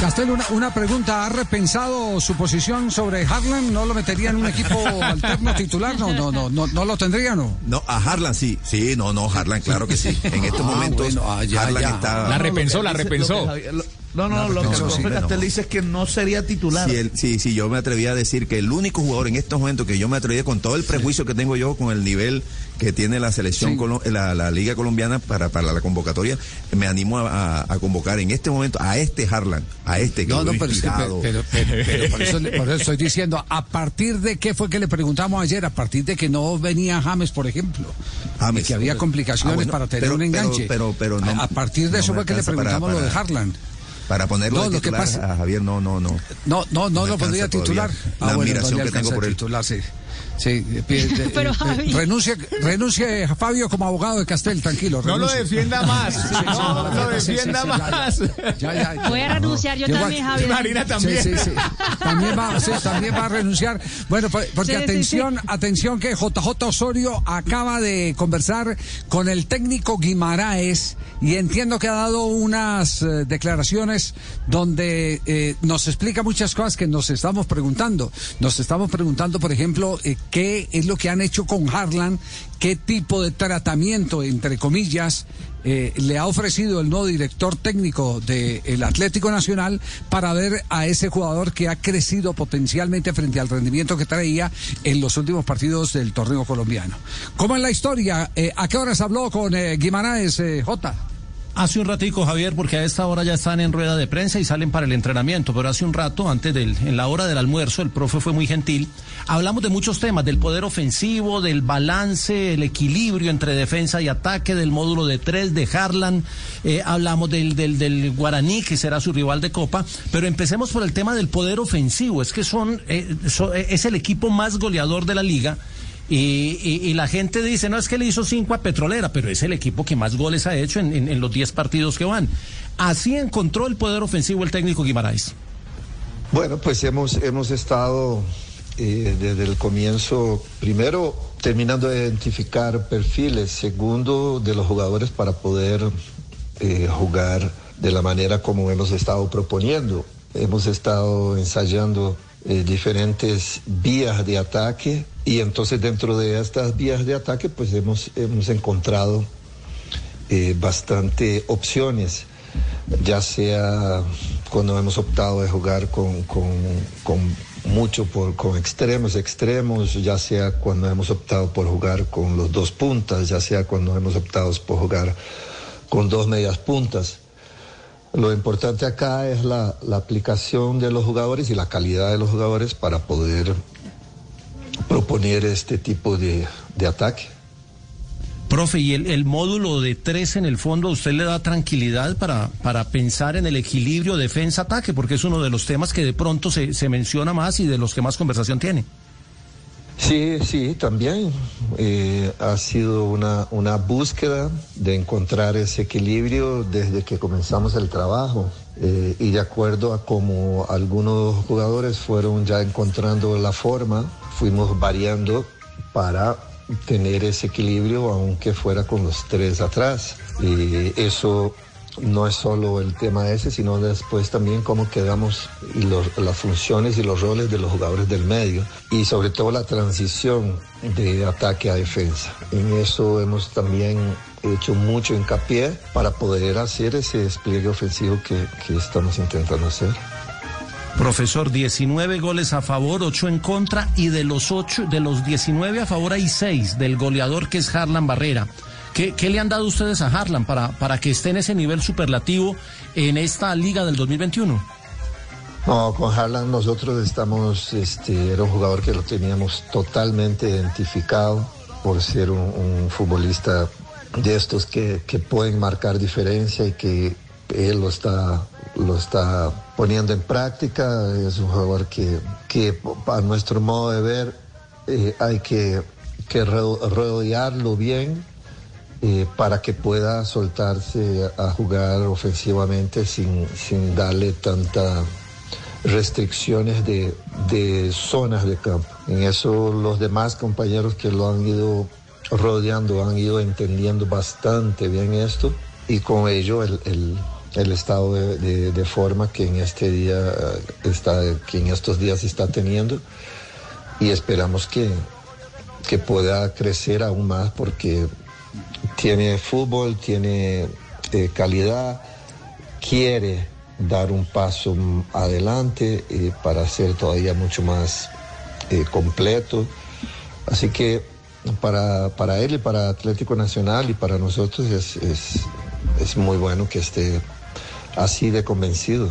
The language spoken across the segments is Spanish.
Castel, una, una, pregunta. ¿Ha repensado su posición sobre Harlan? ¿No lo metería en un equipo alterno titular? No, no, no, no, no lo tendría, ¿no? No, a Harlan sí. Sí, no, no, Harlan, claro que sí. En estos ah, momentos, bueno, ah, ya, Harlan está. La repensó, la repensó. No, no, lo que el profe Castel dice es que no sería titular. Sí, sí, yo me atrevía a decir que el único jugador en estos momentos que yo me atrevía con todo el prejuicio que tengo yo con el nivel que tiene la selección, la, la, Liga Colombiana para, para la convocatoria, me animo a, convocar en este momento a este Harlan, a este que No, no, pero, pero, pero, por, eso, por, eso, estoy diciendo, ¿a partir de qué fue que le preguntamos ayer? A partir de que no venía James, por ejemplo. James. que había complicaciones ah, para tener un enganche. Pero, pero, no, a, partir de eso fue que le preguntamos lo de Harlan para ponerlo no, de titular a Javier no no no. No no no, lo podría titular. la ah, admiración que tengo por él. titular, sí. Sí, Pero, renuncia, renuncia Fabio como abogado de Castel, tranquilo. No lo defienda más. no, lo defienda más. Voy a renunciar yo, también, Javier. Marina también. Sí, sí, También va, también va a renunciar. Bueno, pues, porque atención, atención que JJ Osorio acaba de conversar con el técnico Guimaraes y entiendo que ha dado unas eh, declaraciones donde eh, nos explica muchas cosas que nos estamos preguntando. Nos estamos preguntando, por ejemplo, eh, qué es lo que han hecho con Harlan, qué tipo de tratamiento, entre comillas, eh, le ha ofrecido el nuevo director técnico del Atlético Nacional para ver a ese jugador que ha crecido potencialmente frente al rendimiento que traía en los últimos partidos del torneo colombiano. ¿Cómo es la historia? Eh, ¿A qué horas habló con eh, Guimaraes J? Hace un ratico, Javier, porque a esta hora ya están en rueda de prensa y salen para el entrenamiento, pero hace un rato, antes del, en la hora del almuerzo, el profe fue muy gentil. Hablamos de muchos temas, del poder ofensivo, del balance, el equilibrio entre defensa y ataque, del módulo de tres de Harlan, eh, hablamos del, del, del, Guaraní, que será su rival de Copa, pero empecemos por el tema del poder ofensivo. Es que son, eh, es el equipo más goleador de la liga y, la gente dice, no es que le hizo cinco a Petrolera, pero es el equipo que más goles ha hecho en, los diez partidos que van. Así encontró el poder ofensivo el técnico Guimaraes. Bueno, pues hemos, hemos estado eh, desde el comienzo, primero terminando de identificar perfiles, segundo de los jugadores para poder eh, jugar de la manera como hemos estado proponiendo. Hemos estado ensayando eh, diferentes vías de ataque y entonces dentro de estas vías de ataque pues hemos, hemos encontrado eh, bastante opciones, ya sea cuando hemos optado de jugar con, con, con mucho por, con extremos, extremos, ya sea cuando hemos optado por jugar con los dos puntas, ya sea cuando hemos optado por jugar con dos medias puntas. Lo importante acá es la, aplicación de los jugadores y la calidad de los jugadores para poder proponer este tipo de, ataque. Profe, ¿y el, módulo de tres en el fondo a usted le da tranquilidad para, para pensar en el equilibrio defensa-ataque? Porque es uno de los temas que de pronto se, se menciona más y de los que más conversación tiene. Sí, sí, también eh, ha sido una, una búsqueda de encontrar ese equilibrio desde que comenzamos el trabajo eh, y de acuerdo a cómo algunos jugadores fueron ya encontrando la forma, fuimos variando para tener ese equilibrio aunque fuera con los tres atrás. Y eso no es solo el tema ese, sino después también cómo quedamos y las funciones y los roles de los jugadores del medio y sobre todo la transición de ataque a defensa. En eso hemos también hecho mucho hincapié para poder hacer ese despliegue ofensivo que, estamos intentando hacer. Profesor, 19 goles a favor, 8 en contra y de los 8, de los 19 a favor hay 6 del goleador que es Harlan Barrera. ¿Qué, le han dado ustedes a Harlan para, para que esté en ese nivel superlativo en esta liga del 2021? No, con Harlan nosotros estamos, este, era un jugador que lo teníamos totalmente identificado por ser un, futbolista de estos que, pueden marcar diferencia y que él lo está, lo está poniendo en práctica. Es un jugador que, que a nuestro modo de ver eh, hay que, que rodearlo bien eh, para que pueda soltarse a jugar ofensivamente sin, sin darle tantas restricciones de, de, zonas de campo. En eso los demás compañeros que lo han ido rodeando han ido entendiendo bastante bien esto y con ello el, el, el estado de, forma que en este día está, que en estos días está teniendo y esperamos que, que pueda crecer aún más porque tiene fútbol, tiene eh, calidad, quiere dar un paso adelante eh, para ser todavía mucho más eh, completo. Así que para, para él y para Atlético Nacional y para nosotros es, es, es muy bueno que esté así de convencido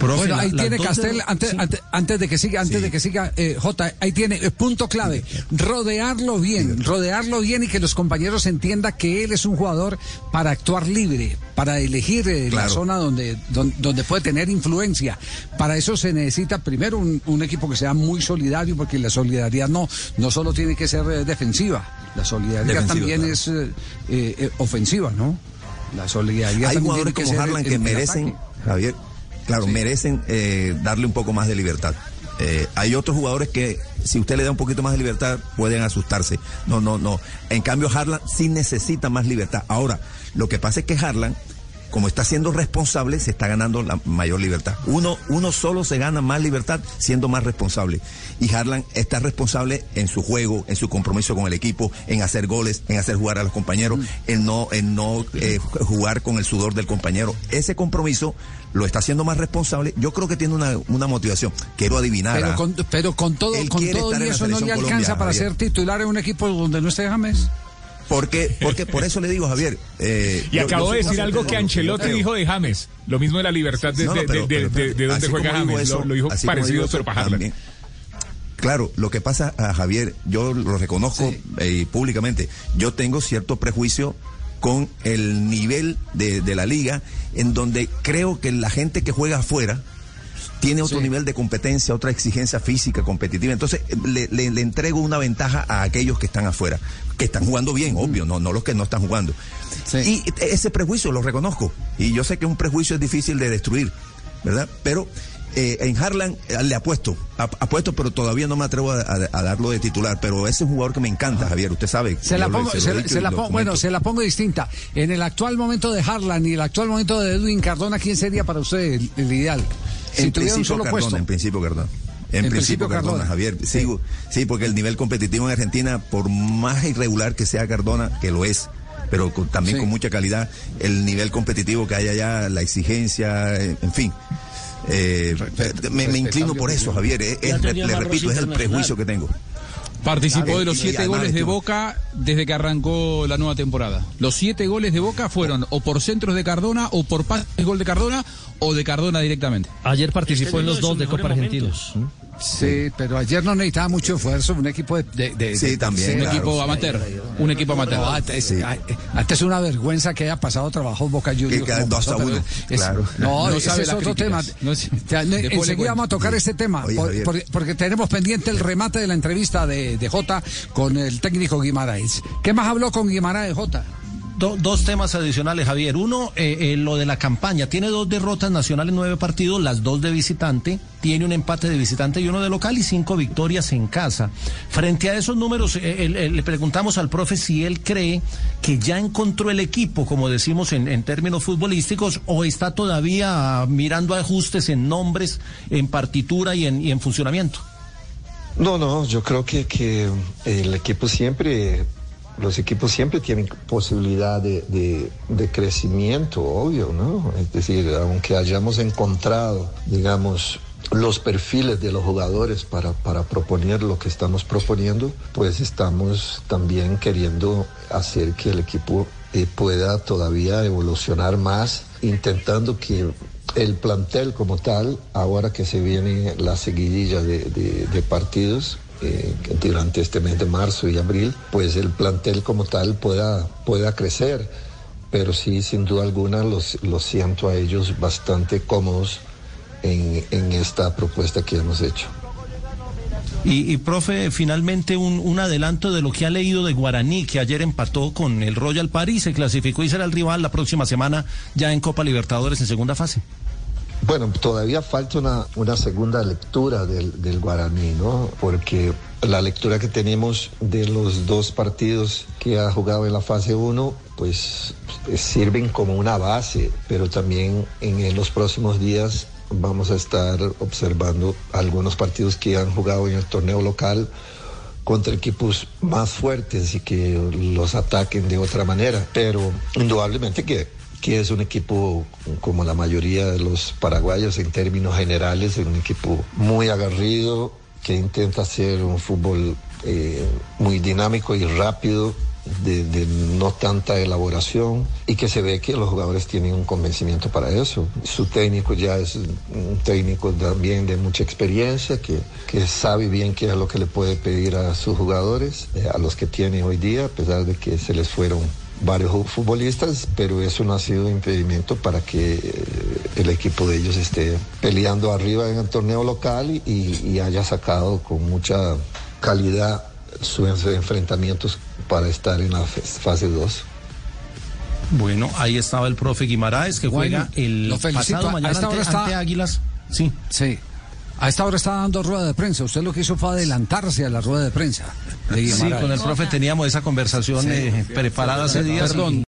bueno, ahí tiene Castel, antes, antes, de que siga, antes de que siga, eh, J, ahí tiene eh, punto clave, rodearlo bien, rodearlo bien y que los compañeros entiendan que él es un jugador para actuar libre, para elegir eh, la zona donde, donde, puede tener influencia. Para eso se necesita primero un, equipo que sea muy solidario, porque la solidaridad no, no solo tiene que ser defensiva, la solidaridad también es ofensiva, ¿no? La solidaridad Hay jugadores como Harlan que merecen, Javier, Claro, merecen eh, darle un poco más de libertad. Eh, hay otros jugadores que si usted le da un poquito más de libertad pueden asustarse. No, no, no. En cambio, Harlan sí necesita más libertad. Ahora, lo que pasa es que Harlan como está siendo responsable, se está ganando la mayor libertad. Uno, uno solo se gana más libertad siendo más responsable. Y Harlan está responsable en su juego, en su compromiso con el equipo, en hacer goles, en hacer jugar a los compañeros, mm. en no, en no eh, jugar con el sudor del compañero. Ese compromiso lo está haciendo más responsable. Yo creo que tiene una, una motivación. Quiero adivinar. Pero con, pero con todo, con todo y eso no le alcanza para ser titular en un equipo donde no esté James. Porque, porque por eso le digo, Javier. Eh, y acabo de decir algo que Ancelotti dijo de James. Lo mismo de la libertad de, de, donde juega James. lo, dijo parecido, pero para Claro, lo que pasa a Javier, yo lo reconozco eh, públicamente. Yo tengo cierto prejuicio con el nivel de, de la liga, en donde creo que la gente que juega afuera, tiene otro nivel de competencia, otra exigencia física, competitiva. Entonces, le, le, entrego una ventaja a aquellos que están afuera, que están jugando bien, obvio, no, no los que no están jugando. Y ese prejuicio lo reconozco. Y yo sé que un prejuicio es difícil de destruir, ¿verdad? Pero eh, en Harlan eh, le apuesto, apuesto, pero todavía no me atrevo a, darlo de titular. Pero ese es un jugador que me encanta, Javier, usted sabe. Se la pongo, bueno, se la pongo distinta. En el actual momento de Harlan y el actual momento de Edwin Cardona, ¿quién sería para usted el ideal? En principio Cardona, En principio Cardona. En, principio, Cardona, Javier. Sigo, sí, porque el nivel competitivo en Argentina, por más irregular que sea Cardona, que lo es, pero también con mucha calidad, el nivel competitivo que hay allá, la exigencia, en fin. Eh, me, inclino por eso, Javier. le repito, es el prejuicio que tengo. Participó de los siete goles de Boca desde que arrancó la nueva temporada. Los siete goles de Boca fueron o por centros de Cardona o por pases gol de Cardona o de Cardona directamente. Ayer participó este en los dos de Copa Argentinos. Sí, pero ayer no necesitaba mucho esfuerzo, un equipo de... sí, también. Un equipo amateur, un equipo amateur. antes, es una vergüenza que haya pasado trabajo Boca Juniors. Que dos a uno, claro. No, no ese es otro tema. enseguida vamos a tocar este tema, porque, tenemos pendiente el remate de la entrevista de, de Jota con el técnico Guimaraes. ¿Qué más habló con Guimaraes Jota? dos temas adicionales, Javier. Uno, eh, eh, lo de la campaña. Tiene dos derrotas nacionales, nueve partidos, las dos de visitante. Tiene un empate de visitante y uno de local y cinco victorias en casa. Frente a esos números, eh, le preguntamos al profe si él cree que ya encontró el equipo, como decimos en, términos futbolísticos, o está todavía mirando ajustes en nombres, en partitura y en, y en funcionamiento. No, no, yo creo que, que el equipo siempre los equipos siempre tienen posibilidad de, crecimiento, obvio, ¿no? Es decir, aunque hayamos encontrado, digamos, los perfiles de los jugadores para, para proponer lo que estamos proponiendo, pues estamos también queriendo hacer que el equipo eh, pueda todavía evolucionar más, intentando que el plantel como tal, ahora que se viene la seguidilla de partidos, eh, durante este mes de marzo y abril, pues el plantel como tal pueda, pueda crecer. Pero sí, sin duda alguna, los, siento a ellos bastante cómodos en esta propuesta que hemos hecho. Y, profe, finalmente un, un, adelanto de lo que ha leído de Guaraní, que ayer empató con el Royal París, se clasificó y será el rival la próxima semana ya en Copa Libertadores en segunda fase. Bueno, todavía falta una, una segunda lectura del, del guaraní, ¿no? Porque la lectura que tenemos de los dos partidos que ha jugado en la fase 1, pues sirven como una base, pero también en, los próximos días vamos a estar observando algunos partidos que han jugado en el torneo local contra equipos más fuertes y que los ataquen de otra manera. Pero indudablemente que, que es un equipo como la mayoría de los paraguayos en términos generales, es un equipo muy agarrido, que intenta hacer un fútbol eh, muy dinámico y rápido, de, no tanta elaboración y que se ve que los jugadores tienen un convencimiento para eso. Su técnico ya es un técnico también de mucha experiencia, que, que sabe bien qué es lo que le puede pedir a sus jugadores, eh, a los que tiene hoy día, a pesar de que se les fueron varios futbolistas, pero eso no ha sido impedimento para que eh, el equipo de ellos esté peleando arriba en el torneo local y, haya sacado con mucha calidad sus enfrentamientos para estar en la fase 2. Bueno, ahí estaba el profe Guimaraes que juega el pasado mañana ante, Águilas. Sí. Sí. A esta hora está dando rueda de prensa. Usted lo que hizo fue adelantarse a la rueda de prensa. sí, con el profe teníamos esa conversación eh, preparada hace días. Perdón.